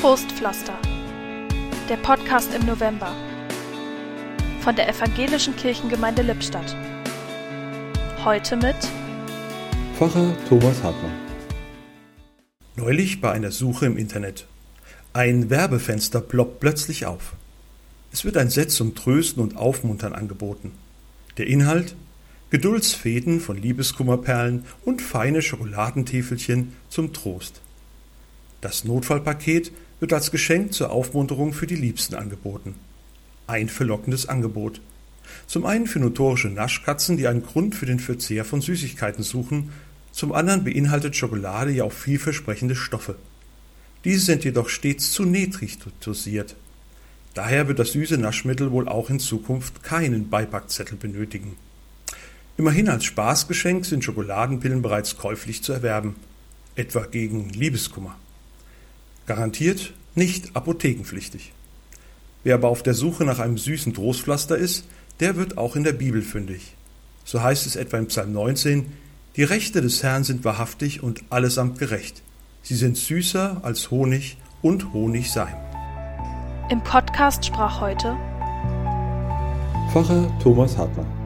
Trostpflaster. Der Podcast im November. Von der Evangelischen Kirchengemeinde Lippstadt. Heute mit Pfarrer Thomas Hartmann. Neulich bei einer Suche im Internet. Ein Werbefenster ploppt plötzlich auf. Es wird ein Set zum Trösten und Aufmuntern angeboten. Der Inhalt? Geduldsfäden von Liebeskummerperlen und feine Schokoladentäfelchen zum Trost. Das Notfallpaket wird als Geschenk zur Aufmunterung für die Liebsten angeboten. Ein verlockendes Angebot. Zum einen für notorische Naschkatzen, die einen Grund für den Verzehr von Süßigkeiten suchen, zum anderen beinhaltet Schokolade ja auch vielversprechende Stoffe. Diese sind jedoch stets zu niedrig dosiert. Daher wird das süße Naschmittel wohl auch in Zukunft keinen Beipackzettel benötigen. Immerhin als Spaßgeschenk sind Schokoladenpillen bereits käuflich zu erwerben, etwa gegen Liebeskummer. Garantiert nicht apothekenpflichtig. Wer aber auf der Suche nach einem süßen Trostpflaster ist, der wird auch in der Bibel fündig. So heißt es etwa im Psalm 19, die Rechte des Herrn sind wahrhaftig und allesamt gerecht. Sie sind süßer als Honig und Honigseim. Im Podcast sprach heute Pfarrer Thomas Hartmann.